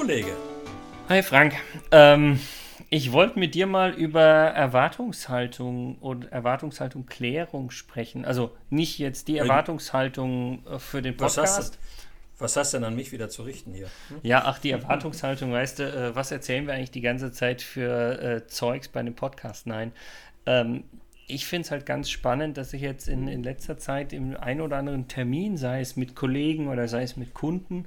Kollege? Hi Frank. Ähm, ich wollte mit dir mal über Erwartungshaltung und Erwartungshaltung Klärung sprechen. Also nicht jetzt die Erwartungshaltung äh, für den Podcast. Was hast, was hast du denn an mich wieder zu richten hier? Hm? Ja, ach, die Erwartungshaltung, weißt du, äh, was erzählen wir eigentlich die ganze Zeit für äh, Zeugs bei dem Podcast? Nein. Ähm, ich finde es halt ganz spannend, dass ich jetzt in, in letzter Zeit im ein oder anderen Termin, sei es mit Kollegen oder sei es mit Kunden,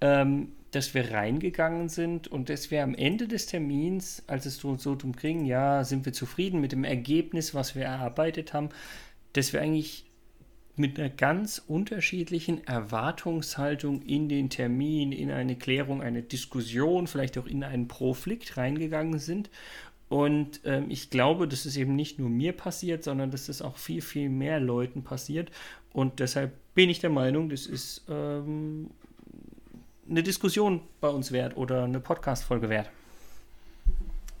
ähm, dass wir reingegangen sind und dass wir am Ende des Termins, als es so, so drum ging, ja, sind wir zufrieden mit dem Ergebnis, was wir erarbeitet haben, dass wir eigentlich mit einer ganz unterschiedlichen Erwartungshaltung in den Termin, in eine Klärung, eine Diskussion, vielleicht auch in einen Proflikt reingegangen sind. Und ähm, ich glaube, dass es eben nicht nur mir passiert, sondern dass es auch viel, viel mehr Leuten passiert. Und deshalb bin ich der Meinung, das ist ähm, eine Diskussion bei uns wert oder eine Podcast-Folge wert.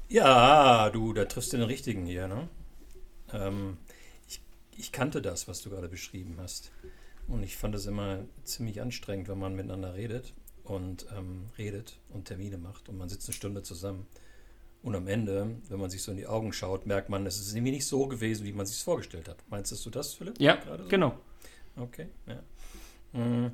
Ja, du, da triffst du den Richtigen hier, ne? Ähm, ich, ich kannte das, was du gerade beschrieben hast. Und ich fand es immer ziemlich anstrengend, wenn man miteinander redet und ähm, redet und Termine macht und man sitzt eine Stunde zusammen. Und am Ende, wenn man sich so in die Augen schaut, merkt man, es ist nämlich nicht so gewesen, wie man sich vorgestellt hat. Meinst du das, Philipp? Ja, so? genau. Okay, ja. Mhm.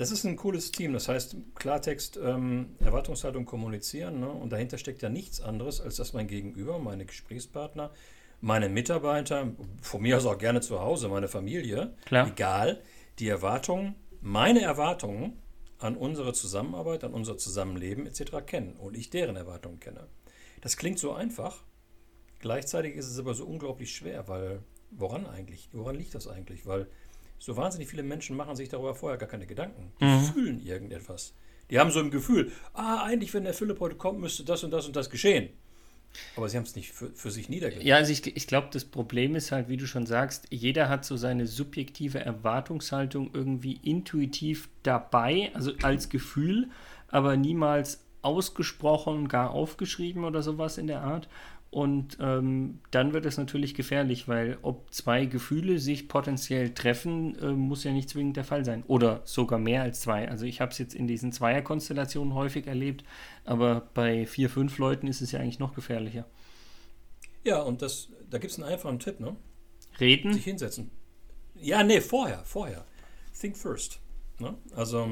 Das ist ein cooles Team. Das heißt, Klartext, ähm, Erwartungshaltung kommunizieren. Ne? Und dahinter steckt ja nichts anderes, als dass mein Gegenüber, meine Gesprächspartner, meine Mitarbeiter, von mir aus auch gerne zu Hause, meine Familie, Klar. egal, die Erwartungen, meine Erwartungen an unsere Zusammenarbeit, an unser Zusammenleben etc. kennen und ich deren Erwartungen kenne. Das klingt so einfach, gleichzeitig ist es aber so unglaublich schwer, weil woran eigentlich? Woran liegt das eigentlich? Weil so wahnsinnig viele Menschen machen sich darüber vorher gar keine Gedanken. Die mhm. fühlen irgendetwas. Die haben so ein Gefühl, ah, eigentlich, wenn der Philipp heute kommt, müsste das und das und das geschehen. Aber sie haben es nicht für, für sich niedergelegt. Ja, also ich, ich glaube, das Problem ist halt, wie du schon sagst, jeder hat so seine subjektive Erwartungshaltung irgendwie intuitiv dabei, also als Gefühl, aber niemals ausgesprochen, gar aufgeschrieben oder sowas in der Art. Und ähm, dann wird es natürlich gefährlich, weil ob zwei Gefühle sich potenziell treffen, äh, muss ja nicht zwingend der Fall sein. Oder sogar mehr als zwei. Also ich habe es jetzt in diesen Zweierkonstellationen häufig erlebt, aber bei vier, fünf Leuten ist es ja eigentlich noch gefährlicher. Ja, und das, da gibt es einen einfachen Tipp, ne? Reden? Sich hinsetzen. Ja, nee, vorher, vorher. Think first. Ne? Also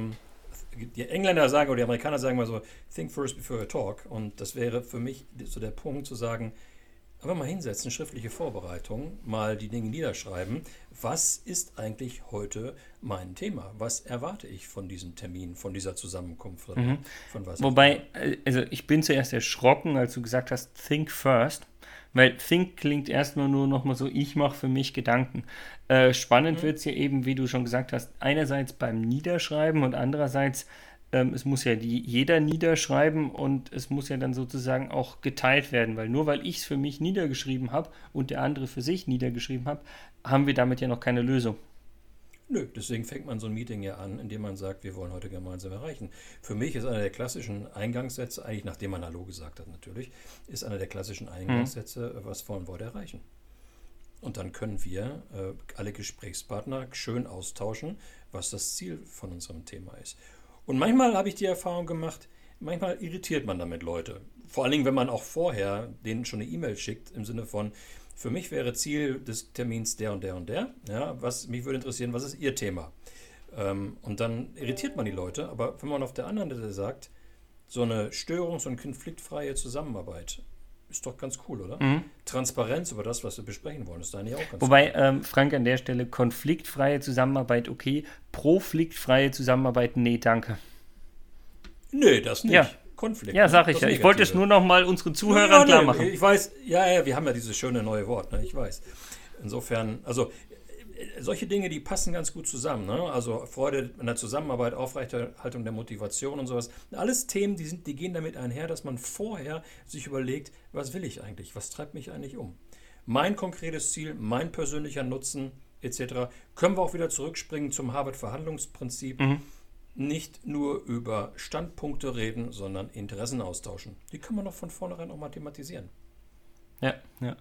die Engländer sagen oder die Amerikaner sagen mal so, think first before you talk. Und das wäre für mich so der Punkt zu sagen, aber mal hinsetzen, schriftliche Vorbereitung, mal die Dinge niederschreiben. Was ist eigentlich heute mein Thema? Was erwarte ich von diesem Termin, von dieser Zusammenkunft? Mhm. Von was Wobei, äh, also ich bin zuerst erschrocken, als du gesagt hast, think first. Weil Think klingt erstmal nur nochmal so, ich mache für mich Gedanken. Äh, spannend mhm. wird es ja eben, wie du schon gesagt hast, einerseits beim Niederschreiben und andererseits, ähm, es muss ja die, jeder niederschreiben und es muss ja dann sozusagen auch geteilt werden, weil nur weil ich es für mich niedergeschrieben habe und der andere für sich niedergeschrieben hat, haben wir damit ja noch keine Lösung. Nö, deswegen fängt man so ein Meeting ja an, indem man sagt, wir wollen heute gemeinsam erreichen. Für mich ist einer der klassischen Eingangssätze, eigentlich nachdem man Hallo gesagt hat natürlich, ist einer der klassischen Eingangssätze, mhm. was wollen wir erreichen? Und dann können wir äh, alle Gesprächspartner schön austauschen, was das Ziel von unserem Thema ist. Und manchmal habe ich die Erfahrung gemacht, manchmal irritiert man damit Leute. Vor allen Dingen, wenn man auch vorher denen schon eine E-Mail schickt, im Sinne von, für mich wäre Ziel des Termins der und der und der. Ja, was mich würde interessieren, was ist Ihr Thema? Ähm, und dann irritiert man die Leute, aber wenn man auf der anderen Seite sagt, so eine störungs- und konfliktfreie Zusammenarbeit ist doch ganz cool, oder? Mhm. Transparenz über das, was wir besprechen wollen, ist da nicht auch ganz Wobei, cool. ähm, Frank, an der Stelle konfliktfreie Zusammenarbeit okay, profliktfreie Zusammenarbeit, nee, danke. Nee, das nicht. Ja. Konflikt. Ja, sag ich ja. Ich wollte es nur noch mal unseren Zuhörern ja, klar machen. Ich weiß, ja, ja, wir haben ja dieses schöne neue Wort, ne? ich weiß. Insofern, also solche Dinge, die passen ganz gut zusammen. Ne? Also Freude in der Zusammenarbeit, Aufrechterhaltung der Motivation und sowas. Alles Themen, die, sind, die gehen damit einher, dass man vorher sich überlegt, was will ich eigentlich, was treibt mich eigentlich um. Mein konkretes Ziel, mein persönlicher Nutzen etc. Können wir auch wieder zurückspringen zum Harvard-Verhandlungsprinzip. Mhm nicht nur über Standpunkte reden, sondern Interessen austauschen. Die kann man doch von vornherein auch mathematisieren. Ja, ja.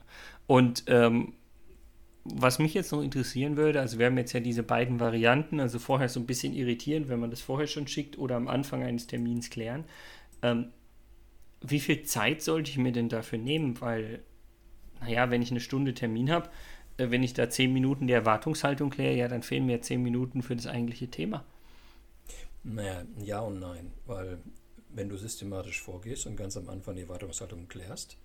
Und ähm, was mich jetzt noch interessieren würde, also wir haben jetzt ja diese beiden Varianten, also vorher so ein bisschen irritierend, wenn man das vorher schon schickt oder am Anfang eines Termins klären. Ähm, wie viel Zeit sollte ich mir denn dafür nehmen? Weil, naja, wenn ich eine Stunde Termin habe, äh, wenn ich da zehn Minuten die Erwartungshaltung kläre, ja, dann fehlen mir zehn Minuten für das eigentliche Thema. Naja, ja und nein, weil wenn du systematisch vorgehst und ganz am Anfang die Erwartungshaltung klärst,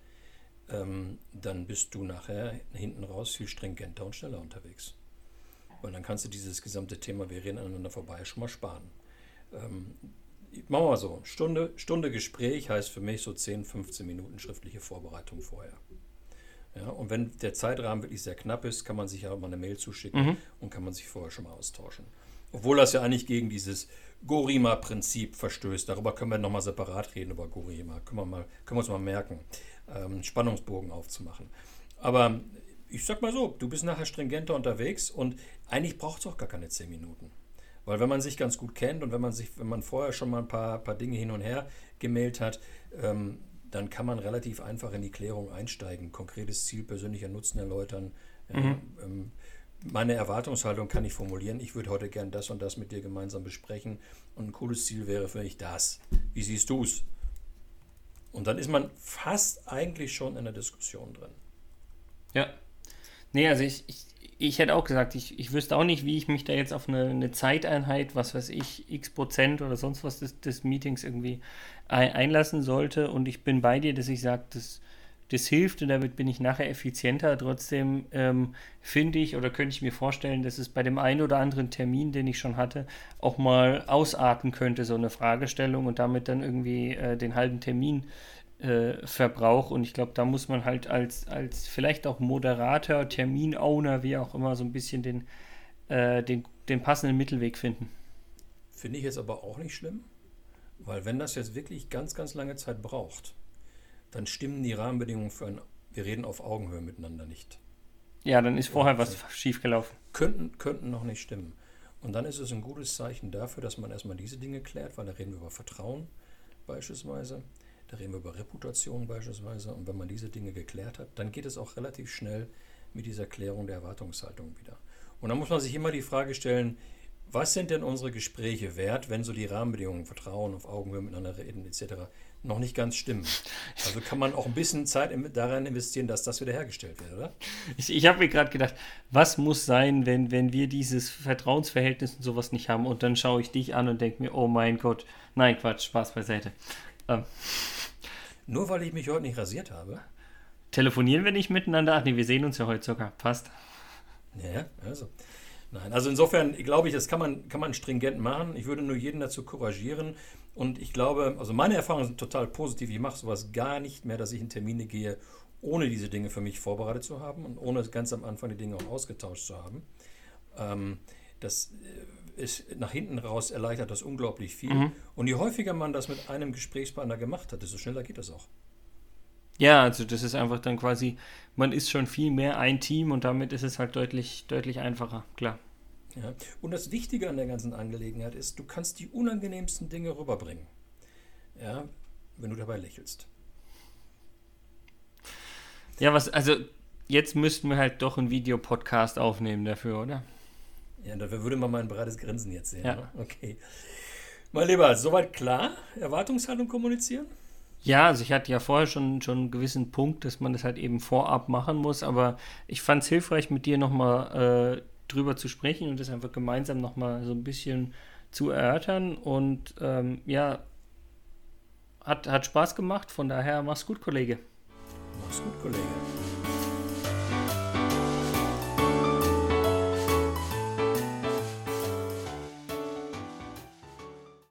ähm, dann bist du nachher hinten raus viel stringenter und schneller unterwegs. Weil dann kannst du dieses gesamte Thema, wir reden aneinander vorbei, schon mal sparen. Ähm, machen wir mal so, Stunde, Stunde Gespräch heißt für mich so 10, 15 Minuten schriftliche Vorbereitung vorher. Ja, und wenn der Zeitrahmen wirklich sehr knapp ist, kann man sich ja auch mal eine Mail zuschicken mhm. und kann man sich vorher schon mal austauschen. Obwohl das ja eigentlich gegen dieses Gorima-Prinzip verstößt. Darüber können wir nochmal separat reden, über Gorima. Können wir, mal, können wir uns mal merken, ähm, Spannungsbogen aufzumachen. Aber ich sag mal so, du bist nachher stringenter unterwegs und eigentlich braucht es auch gar keine 10 Minuten. Weil wenn man sich ganz gut kennt und wenn man sich, wenn man vorher schon mal ein paar, paar Dinge hin und her gemailt hat, ähm, dann kann man relativ einfach in die Klärung einsteigen, konkretes Ziel, persönlicher Nutzen erläutern. Mhm. Ähm, meine Erwartungshaltung kann ich formulieren. Ich würde heute gern das und das mit dir gemeinsam besprechen. Und ein cooles Ziel wäre für mich das. Wie siehst du es? Und dann ist man fast eigentlich schon in der Diskussion drin. Ja. Nee, also ich, ich, ich hätte auch gesagt, ich, ich wüsste auch nicht, wie ich mich da jetzt auf eine, eine Zeiteinheit, was weiß ich, x Prozent oder sonst was des, des Meetings irgendwie ein, einlassen sollte. Und ich bin bei dir, dass ich sage, das, das hilft und damit bin ich nachher effizienter. Trotzdem ähm, finde ich oder könnte ich mir vorstellen, dass es bei dem einen oder anderen Termin, den ich schon hatte, auch mal ausarten könnte, so eine Fragestellung und damit dann irgendwie äh, den halben Termin äh, Verbrauch. Und ich glaube, da muss man halt als, als vielleicht auch Moderator, Terminowner, wie auch immer, so ein bisschen den, äh, den, den passenden Mittelweg finden. Finde ich jetzt aber auch nicht schlimm, weil wenn das jetzt wirklich ganz, ganz lange Zeit braucht, dann stimmen die Rahmenbedingungen für ein, wir reden auf Augenhöhe miteinander nicht. Ja, dann ist vorher was schiefgelaufen. Könnten, könnten noch nicht stimmen. Und dann ist es ein gutes Zeichen dafür, dass man erstmal diese Dinge klärt, weil da reden wir über Vertrauen beispielsweise, da reden wir über Reputation beispielsweise. Und wenn man diese Dinge geklärt hat, dann geht es auch relativ schnell mit dieser Klärung der Erwartungshaltung wieder. Und dann muss man sich immer die Frage stellen, was sind denn unsere Gespräche wert, wenn so die Rahmenbedingungen, Vertrauen, auf Augenhöhe miteinander reden etc. noch nicht ganz stimmen? Also kann man auch ein bisschen Zeit daran investieren, dass das wiederhergestellt wird, oder? Ich, ich habe mir gerade gedacht, was muss sein, wenn, wenn wir dieses Vertrauensverhältnis und sowas nicht haben? Und dann schaue ich dich an und denke mir, oh mein Gott, nein, Quatsch, Spaß beiseite. Ähm. Nur weil ich mich heute nicht rasiert habe? Telefonieren wir nicht miteinander? Ach nee, wir sehen uns ja heute sogar. Passt. Ja, also. Nein, also insofern glaube ich, das kann man, kann man stringent machen. Ich würde nur jeden dazu couragieren. Und ich glaube, also meine Erfahrungen sind total positiv. Ich mache sowas gar nicht mehr, dass ich in Termine gehe, ohne diese Dinge für mich vorbereitet zu haben und ohne ganz am Anfang die Dinge auch ausgetauscht zu haben. Ähm, das äh, ist nach hinten raus erleichtert das unglaublich viel. Mhm. Und je häufiger man das mit einem Gesprächspartner gemacht hat, desto schneller geht das auch. Ja, also das ist einfach dann quasi, man ist schon viel mehr ein Team und damit ist es halt deutlich, deutlich einfacher, klar. Ja. Und das Wichtige an der ganzen Angelegenheit ist, du kannst die unangenehmsten Dinge rüberbringen. Ja, wenn du dabei lächelst. Ja, was, also jetzt müssten wir halt doch einen Videopodcast aufnehmen dafür, oder? Ja, dafür würde man mal ein breites Grinsen jetzt sehen. Ja. Ne? Okay. Mal lieber, soweit klar? Erwartungshaltung kommunizieren? Ja, also ich hatte ja vorher schon, schon einen gewissen Punkt, dass man das halt eben vorab machen muss, aber ich fand es hilfreich, mit dir nochmal äh, drüber zu sprechen und das einfach gemeinsam nochmal so ein bisschen zu erörtern. Und ähm, ja, hat, hat Spaß gemacht, von daher mach's gut, Kollege. Mach's gut, Kollege.